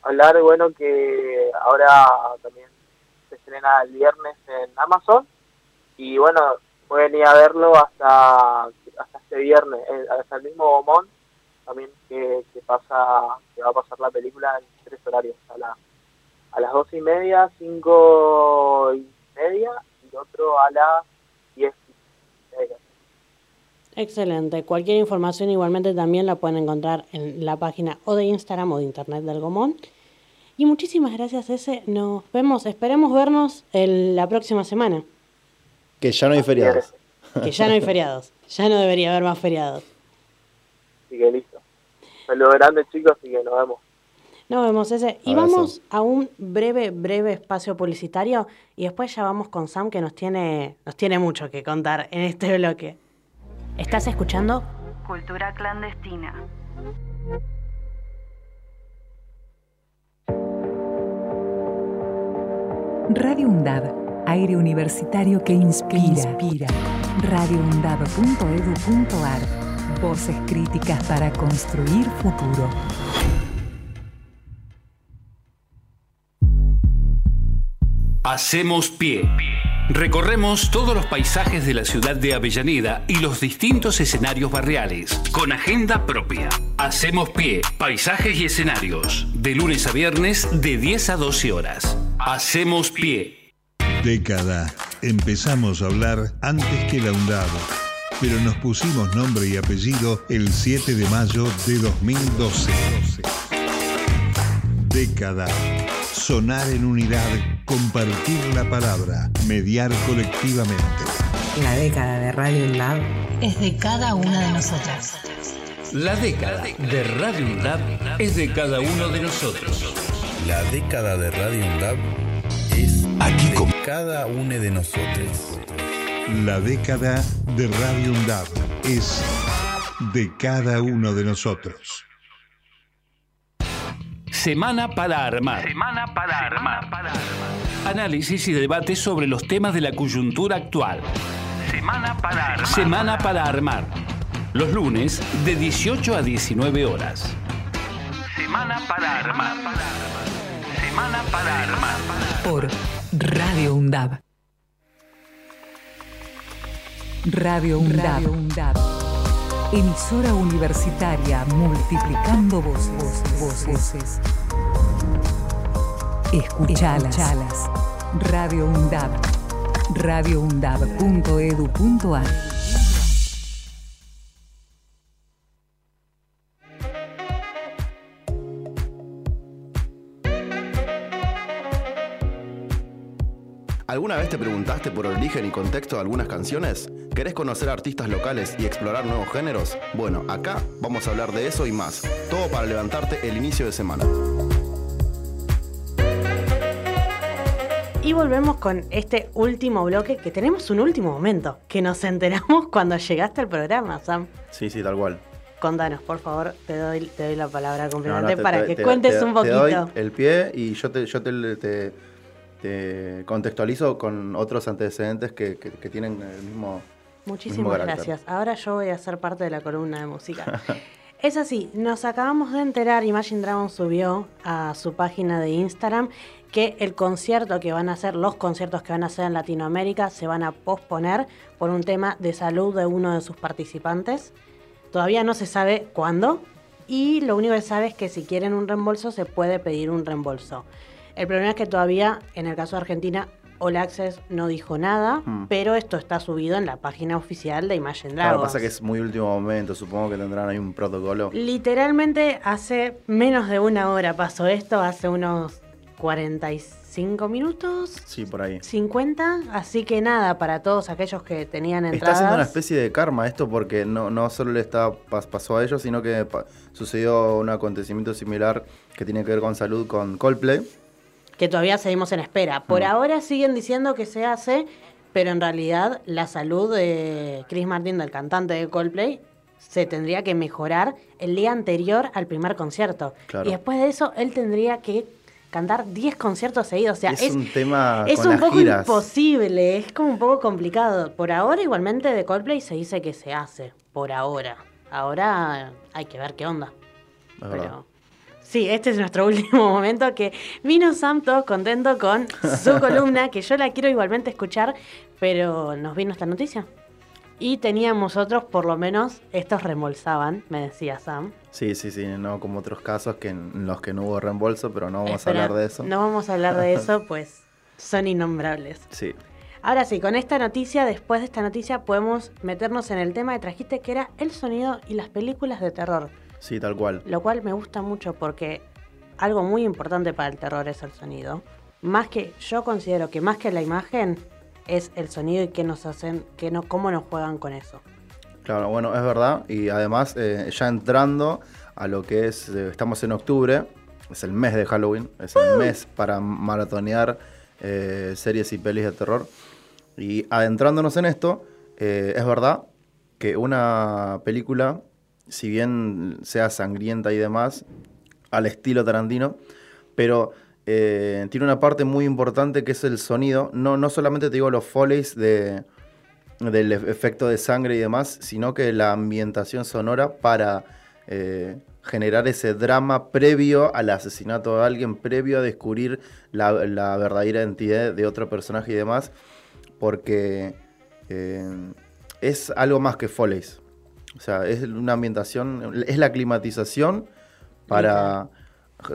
hablar, bueno, que ahora también se estrena el viernes en Amazon. Y bueno, pueden ir a verlo hasta, hasta este viernes, eh, hasta el mismo Bomón. También que, que pasa, que va a pasar la película en tres horarios. A, la, a las doce y media, cinco y media, y otro a las diez. Excelente. Cualquier información igualmente también la pueden encontrar en la página o de Instagram o de Internet del Gomón. Y muchísimas gracias, ese. Nos vemos, esperemos vernos el- la próxima semana. Que ya no hay feriados. Que ya no hay feriados. Ya no debería haber más feriados. Así que listo. Saludos grandes chicos y que nos vemos. Nos vemos ese. Y vamos a un breve, breve espacio publicitario y después ya vamos con Sam que nos tiene, nos tiene mucho que contar en este bloque. ¿Estás escuchando? Cultura clandestina. Radio UNDAB, aire universitario que inspira. inspira. radioundab.edu.ar Voces críticas para construir futuro. Hacemos pie. Recorremos todos los paisajes de la ciudad de Avellaneda y los distintos escenarios barriales, con agenda propia. Hacemos pie, paisajes y escenarios, de lunes a viernes de 10 a 12 horas. Hacemos pie. Década. Empezamos a hablar antes que la UNDAB, pero nos pusimos nombre y apellido el 7 de mayo de 2012. Década. Sonar en unidad, compartir la palabra, mediar colectivamente. La década de Radio UNDAB Es de cada una de nosotras. La década de Radio UNDAB es de cada uno de nosotros. La década de Radio UNDAB es Aquí de cada uno de nosotros. La década de Radio UNDAB es de cada uno de nosotros. Semana para armar. Semana para armar. Análisis y debate sobre los temas de la coyuntura actual. Semana para armar. Semana para armar. Los lunes de 18 a 19 horas. Semana para armar. Semana para armar. Por Radio UNDAB. Radio UNDAB. Emisora universitaria multiplicando voces. voces. Escuchalas. Radio UNDAB. radioundab.edu.ar ¿Alguna vez te preguntaste por el origen y contexto de algunas canciones? ¿Querés conocer artistas locales y explorar nuevos géneros? Bueno, acá vamos a hablar de eso y más. Todo para levantarte el inicio de semana. Y volvemos con este último bloque, que tenemos un último momento, que nos enteramos <laughs> cuando llegaste al programa, Sam. Sí, sí, tal cual. Contanos, por favor, te doy, te doy la palabra completamente no, te- para te- que te- cuentes te- un Te doy poquito. el pie y yo te, yo te, te- te contextualizo con otros antecedentes que, que- que tienen el mismo. Muchísimas gracias. Ahora yo voy a ser parte de la columna de música. <laughs> Es así, nos acabamos de enterar, Imagine Dragon subió a su página de Instagram que el concierto que van a hacer, los conciertos que van a hacer en Latinoamérica se van a posponer por un tema de salud de uno de sus participantes. Todavía no se sabe cuándo y lo único que sabe es que si quieren un reembolso se puede pedir un reembolso. El problema es que todavía, en el caso de Argentina, All Access no dijo nada, Mm. pero esto está subido en la página oficial de Imagine Claro, Dragons. pasa que es muy último momento, supongo que tendrán ahí un protocolo. Literalmente hace menos de una hora pasó esto, hace unos 45 minutos, Sí, por ahí. 50, así que nada, para todos aquellos que tenían Está entradas. haciendo una especie de karma esto porque no, no solo le está pas- pasó a ellos, sino que sucedió un acontecimiento similar que tiene que ver con salud con Coldplay. Que todavía seguimos en espera. Por Mm. ahora siguen diciendo que se hace, pero en realidad la salud de Chris Martin, del cantante de Coldplay, se tendría que mejorar el día anterior al primer concierto. Claro. Y después de eso, él tendría que cantar 10 conciertos seguidos. O sea, es, es, un tema es con un las poco giras. imposible, es como un poco complicado. Por ahora, igualmente, de Coldplay se dice que se hace. Por ahora. Ahora hay que ver qué onda. Pero sí, este es nuestro <laughs> último momento que vino Sam todo contento con su <laughs> columna, que yo la quiero igualmente escuchar, pero nos vino esta noticia. Y teníamos otros, por lo menos, estos remolzaban, me decía Sam. Sí, sí, sí, no como otros casos que en los que no hubo reembolso, pero no vamos Espera, a hablar de eso. No vamos a hablar de eso, <laughs> pues son innombrables. Sí. Ahora sí, con esta noticia, después de esta noticia, podemos meternos en el tema que trajiste, que era el sonido y las películas de terror. Sí, tal cual. Lo cual me gusta mucho porque algo muy importante para el terror es el sonido. Más que, yo considero que más que la imagen, es el sonido y qué nos hacen, que no, cómo nos juegan con eso. Claro, bueno, es verdad. Y además, eh, ya entrando a lo que es, eh, estamos en octubre, es el mes de Halloween, es el mes para maratonear eh, series y pelis de terror. Y adentrándonos en esto, es verdad que una película, si bien sea sangrienta y demás, al estilo Tarantino, pero eh, tiene una parte muy importante que es el sonido. No, no solamente te digo los foleys de, del efecto de sangre y demás, sino que la ambientación sonora para eh, generar ese drama previo al asesinato de alguien, previo a descubrir la, la verdadera identidad de otro personaje y demás, porque eh, es algo más que foleys. O sea, es una ambientación, es la climatización para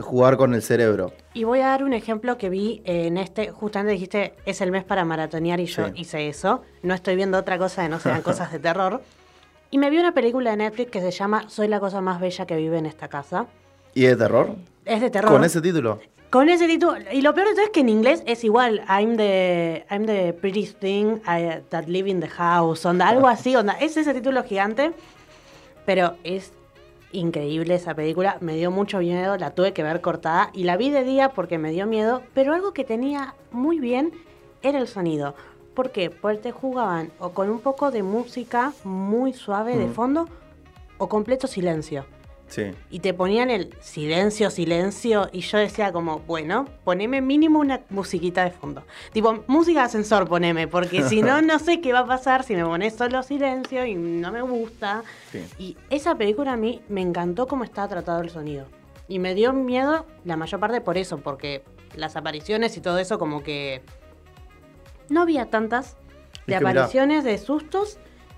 jugar con el cerebro. Y voy a dar un ejemplo que vi en este, justamente dijiste, es el mes para maratonear y yo Sí. hice eso. No estoy viendo otra cosa que no sean <laughs> cosas de terror. Y me vi una película de Netflix que se llama Soy la cosa más bella que vive en esta casa. ¿Y de terror? Es de terror. Con ese título. Con ese título. Y lo peor de todo es que en inglés es igual. I'm the, I'm the pretty thing I- that live in the house. Onda, algo así. <laughs> Onda. Es ese título gigante. Pero es increíble esa película. Me dio mucho miedo. La tuve que ver cortada. Y la vi de día porque me dio miedo. Pero algo que tenía muy bien era el sonido. ¿Por qué? Porque te jugaban o con un poco de música muy suave de Mm. fondo o completo silencio Sí. y te ponían el silencio, silencio, y yo decía como, bueno, poneme mínimo una musiquita de fondo. Tipo, música de ascensor poneme, porque si no, <laughs> no sé qué va a pasar si me pones solo silencio y no me gusta. Sí. Y esa película a mí me encantó cómo estaba tratado el sonido. Y me dio miedo la mayor parte por eso, porque las apariciones y todo eso como que... No había tantas de Es que mirá. apariciones, de sustos,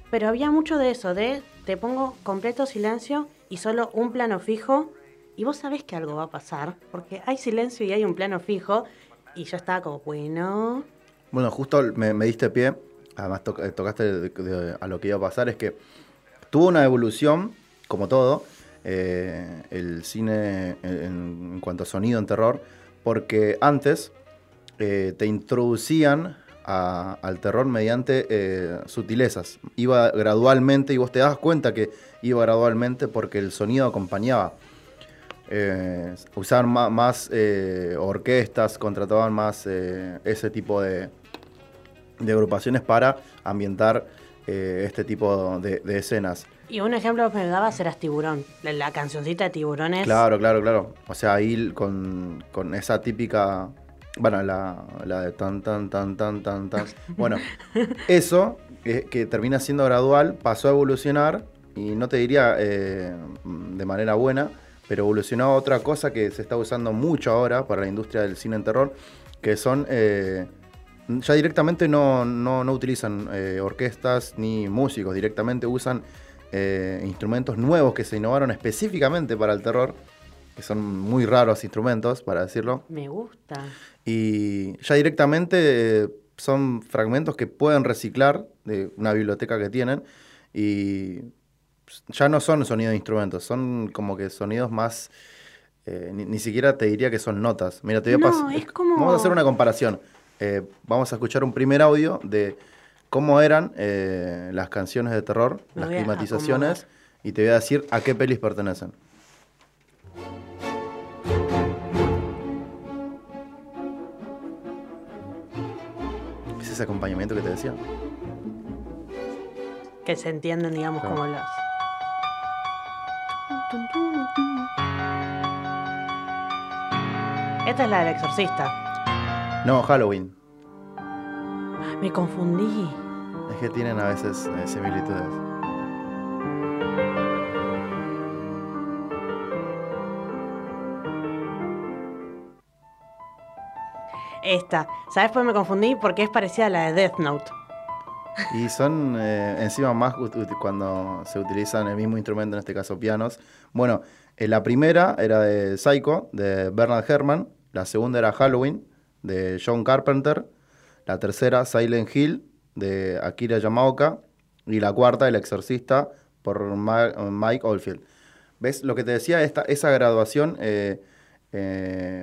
pero había mucho de eso, de te pongo completo silencio y solo un plano fijo y vos sabés que algo va a pasar, porque hay silencio y hay un plano fijo y yo estaba como, bueno, Bueno, justo me, diste pie, además eh, tocaste a lo que iba a pasar, es que tuvo una evolución, como todo, eh, el cine en, en cuanto a sonido en terror, porque antes eh, te introducían a- al terror mediante eh, sutilezas. Iba gradualmente y vos te das cuenta que iba gradualmente porque el sonido acompañaba. Eh, usaban más, eh, orquestas, contrataban más eh, ese tipo de, de agrupaciones para ambientar este tipo de, de escenas. y un ejemplo que me dabas eras Tiburón, la, la cancioncita de Tiburones. Claro, claro, claro. O sea, ahí con, con esa típica. Bueno, la, la de tan, tan, tan, tan, tan, tan. Bueno, eso, que termina siendo gradual, pasó a evolucionar y no te diría eh, de manera buena, pero evolucionó a otra cosa que se está usando mucho ahora para la industria del cine en terror, que son... eh, ya directamente no, no- no utilizan eh, orquestas ni músicos, directamente usan instrumentos nuevos que se innovaron específicamente para el terror, que son muy raros instrumentos, para decirlo. Me gusta. Y ya directamente eh, son fragmentos que pueden reciclar de una biblioteca que tienen y ya no son sonidos de instrumentos, son como que sonidos más... eh, ni, ni siquiera te diría que son notas. Mira, te voy a No, pas- es como- Vamos a hacer una comparación. Eh, vamos a escuchar un primer audio de cómo eran eh, las canciones de terror, Me las climatizaciones, y te voy a decir a qué pelis pertenecen. Ese acompañamiento que te decía? Que se entienden, digamos, Claro. como los. Esta es la del exorcista. No, Halloween. Me confundí. Es que tienen a veces eh, similitudes. Esta. ¿Sabes por qué me confundí? Porque es parecida a la de Death Note. Y son eh, encima más cuando se utilizan el mismo instrumento, en este caso pianos. Bueno, eh, la primera era de Psycho, de Bernard Herrmann. La segunda era Halloween, de John Carpenter. La tercera, Silent Hill, de Akira Yamaoka. Y la cuarta, El Exorcista, por Mike Oldfield. ¿Ves lo que te decía? Esta, esa graduación eh,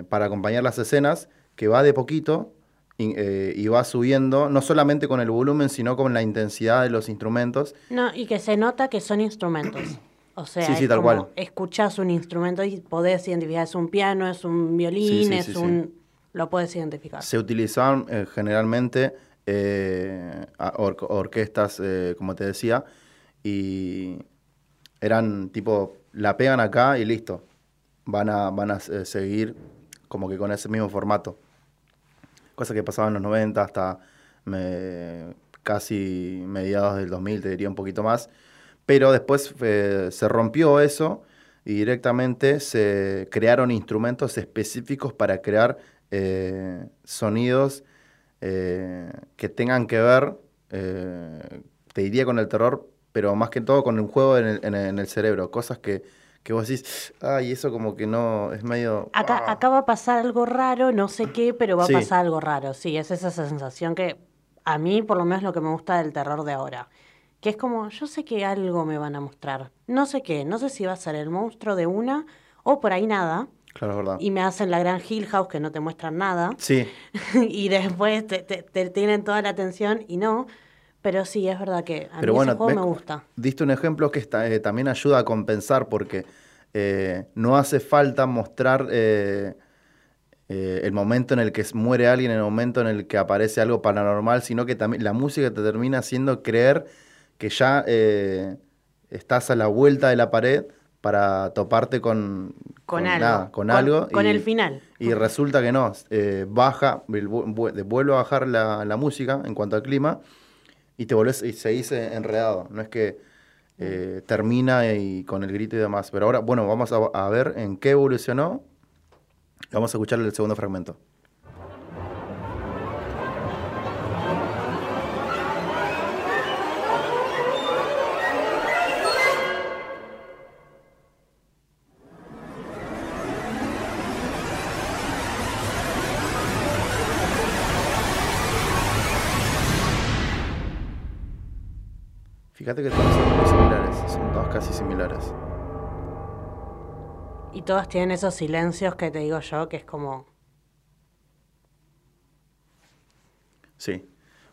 para acompañar las escenas, que va de poquito y, eh, y va subiendo, no solamente con el volumen, sino con la intensidad de los instrumentos. No, y que se nota que son instrumentos. <clears throat> O sea, Sí, sí, es tal como cual. escuchás un instrumento y podés identificar, es un piano, es un violín, Sí, es un... Lo puedes identificar. Se utilizaban eh, generalmente eh, or- orquestas, como te decía, y eran tipo, la pegan acá y listo. Van a, van a seguir como que con ese mismo formato. Cosa que pasaba en los 90 hasta me- casi mediados del 2000, te diría un poquito más. Pero después eh, se rompió eso y directamente se crearon instrumentos específicos para crear eh, sonidos eh, que tengan que ver, te diría con el terror, pero más que todo con un juego en el- en el cerebro. Cosas que, que vos decís, ay, eso como que no, es medio... Acá, acá va a pasar algo raro, no sé qué, pero va Sí. a pasar algo raro. Sí, es esa sensación que a mí, por lo menos, lo que me gusta del terror de ahora. Que es como, yo sé que algo me van a mostrar. No sé qué, no sé si va a ser el monstruo de una o por ahí nada. Claro, es verdad. Y me hacen la gran Hill House que no te muestran nada. Sí, <laughs> y después te, te- te tienen toda la atención y no. Pero sí, es verdad que a Pero mí bueno, ese juego me gusta. diste un ejemplo que está- eh, también ayuda a compensar porque eh, no hace falta mostrar eh, eh, el momento en el que muere alguien, el momento en el que aparece algo paranormal, sino que también la música te termina haciendo creer que ya estás a la vuelta de la pared para toparte con, Con algo. nada, con Con- algo. con el final. Y resulta que no, baja, vu- vu- vuelve a bajar la, la música en cuanto al clima y te volvés y seguís eh, enredado. No es que eh, termina y con el grito y demás. Pero ahora, bueno, vamos a, a ver en qué evolucionó. Vamos a escuchar el segundo fragmento. Fíjate que todos son muy similares, son todos casi similares. Y todas tienen esos silencios que te digo yo, que es como... Sí.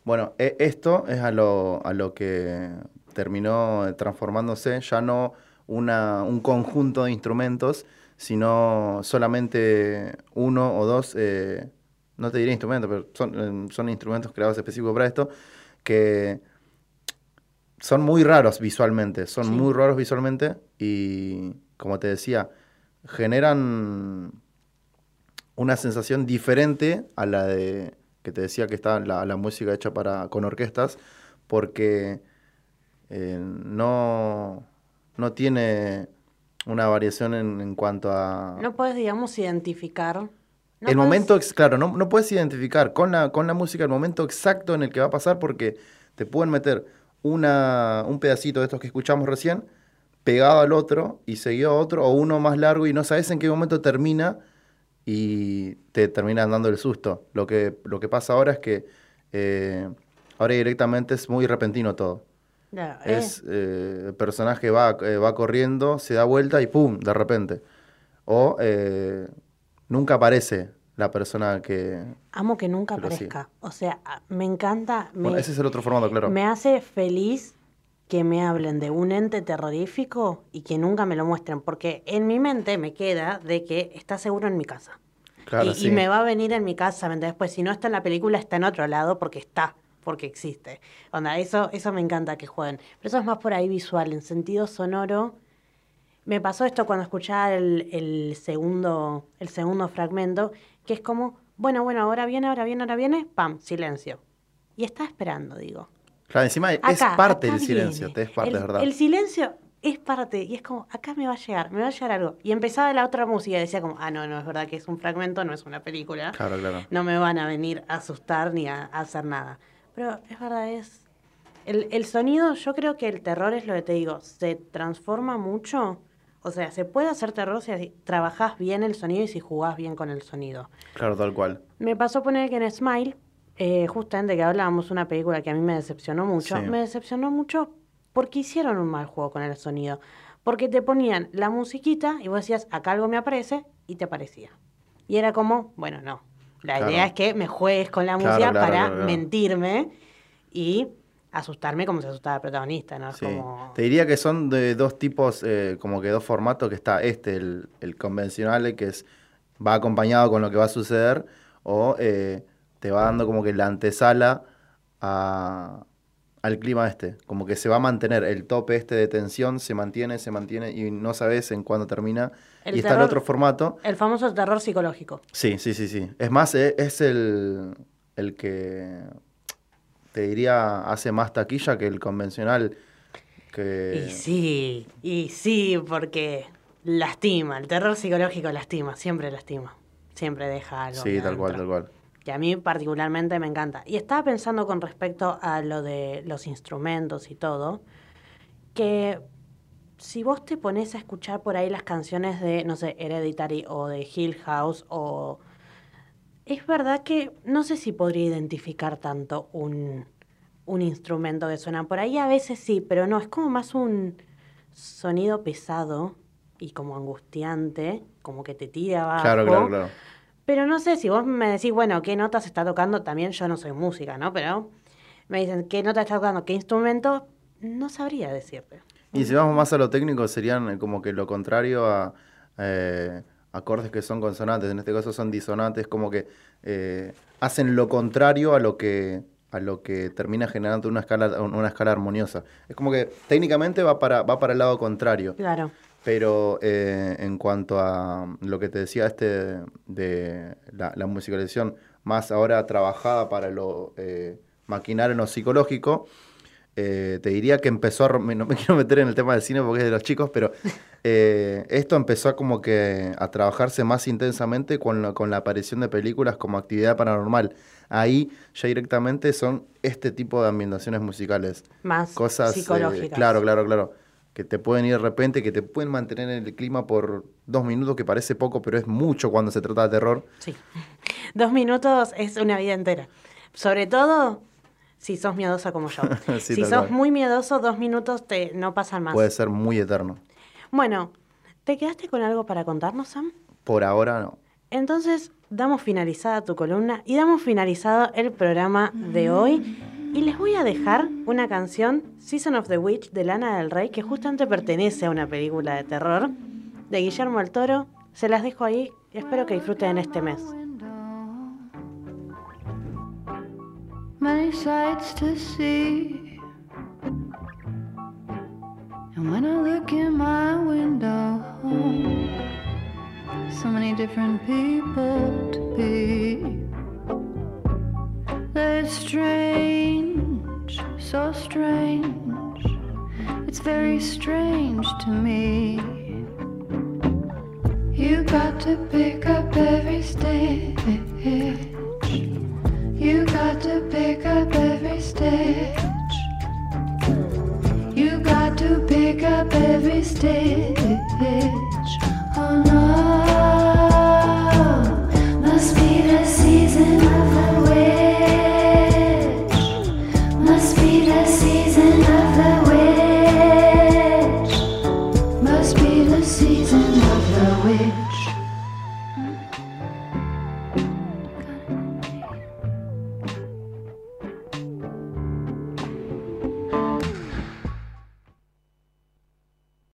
Bueno, e- esto es a lo, a lo que terminó transformándose, ya no una, un conjunto de instrumentos, sino solamente uno o dos, eh, no te diré instrumentos, pero son, eh, son instrumentos creados específicos para esto, que son muy raros visualmente, son Sí. muy raros visualmente y, como te decía, generan una sensación diferente a la de que te decía que está la, la música hecha para con orquestas, porque eh, no, no tiene una variación en, en cuanto a... No puedes, digamos, identificar. no el podés- momento, claro, no, no puedes identificar con la, con la música el momento exacto en el que va a pasar porque te pueden meter una, un pedacito de estos que escuchamos recién pegado al otro y seguido a otro o uno más largo y no sabes en qué momento termina y te terminan dando el susto. Lo que, lo que pasa ahora es que eh, ahora directamente es muy repentino todo. Eh, Es, eh, el personaje va, eh, va corriendo, se da vuelta y ¡pum! de repente. O nunca aparece la persona que... Amo que nunca aparezca. O sea, me encanta. Me, Bueno, ese es el otro formato, claro. me hace feliz que me hablen de un ente terrorífico y que nunca me lo muestren, porque en mi mente me queda de que está seguro en mi casa. Claro, y, sí. y me va a venir en mi casa, ¿me entendés? Pues si no está en la película, está en otro lado porque está, porque existe. Onda, eso, eso me encanta que jueguen. Pero eso es más por ahí visual, en sentido sonoro. Me pasó esto cuando escuchaba el, el segundo, el segundo fragmento, que es como, bueno, bueno, ahora viene, ahora viene, ahora viene, pam, silencio. Y está esperando, digo. Claro, encima es Acá, parte acá del silencio, viene. te es parte, el, es verdad. El silencio es parte, y es como, acá me va a llegar, me va a llegar algo. Y empezaba la otra música y decía como, ah, no, no, es verdad que es un fragmento, no es una película. Claro, claro. No me van a venir a asustar ni a, a hacer nada. Pero es verdad, es... El, el sonido, yo creo que el terror es lo que te digo, se transforma mucho. O sea, se puede hacer terror si trabajás bien el sonido y si jugás bien con el sonido. Claro, tal cual. Me pasó poner que en Smile, eh, justamente que hablábamos una película que a mí me decepcionó mucho, Sí. me decepcionó mucho porque hicieron un mal juego con el sonido. Porque te ponían la musiquita y vos decías, acá algo me aparece, y te aparecía. Y era como, bueno, no. La Claro. idea es que me juegues con la música claro, para claro, mentirme y asustarme como se asustaba el protagonista, ¿no? Es Sí. como... Te diría que son de dos tipos, eh, como que dos formatos, que está este, el, el convencional, que es va acompañado con lo que va a suceder, o eh, te va dando como que la antesala a- al clima este, como que se va a mantener, el tope este de tensión se mantiene, se mantiene y no sabes en cuándo termina. El y está el otro formato, El famoso terror psicológico. Sí, sí, sí, sí. Es más, es el, el que te diría hace más taquilla que el convencional. Que... Y sí, y sí, porque lastima, el terror psicológico lastima, siempre lastima, siempre deja algo. Sí, tal cual, tal cual. Que a mí particularmente me encanta. Y estaba pensando con respecto a lo de los instrumentos y todo, que si vos te pones a escuchar por ahí las canciones de, no sé, Hereditary o de Hill House o... Es verdad que no sé si podría identificar tanto un, un instrumento que suena por ahí. A veces sí, pero no, es como más un sonido pesado y como angustiante, como que te tira abajo. Claro, claro, claro. Pero no sé, si vos me decís, bueno, ¿qué notas está tocando? También yo no soy música, ¿no? Pero me dicen, ¿qué nota está tocando? ¿Qué instrumento? No sabría decirte. Y si vamos más a lo técnico, serían como que lo contrario a eh, acordes que son consonantes. En este caso son disonantes, como que eh, hacen lo contrario a lo que a lo que termina generando una escala una escala armoniosa. Es como que técnicamente va para va para el lado contrario. Claro. Pero eh, en cuanto a lo que te decía este de la, la musicalización más ahora trabajada para lo eh, maquinar en lo psicológico, eh, te diría que empezó a... No me <laughs> quiero meter en el tema del cine porque es de los chicos, pero eh, esto empezó a como que a trabajarse más intensamente con, la- con la aparición de películas como actividad paranormal. Ahí ya directamente son este tipo de ambientaciones musicales. Más Cosas... eh, psicológicas. claro, claro, claro. Que te pueden ir de repente, que te pueden mantener en el clima por dos minutos, que parece poco, pero es mucho cuando se trata de terror. Sí. <laughs> Dos minutos es una vida entera. Sobre todo si sos miedosa como yo. <laughs> Sí, si sos cual. muy miedoso, dos minutos te no pasan más. Puede ser muy eterno. Bueno, ¿te quedaste con algo para contarnos, Sam? Por ahora no. Entonces, damos finalizada tu columna y damos finalizado el programa de hoy. Y les voy a dejar una canción, Season of the Witch, de Lana del Rey, que justamente pertenece a una película de terror de Guillermo del Toro. Se las dejo ahí y espero que disfruten este mes. Many sights to see. And when I look in my window, so many different people to be. They're strange, so strange. It's very strange to me. You got to pick up every stitch. You got to pick up every stitch. You got to pick up every stitch. Oh no, must be the season.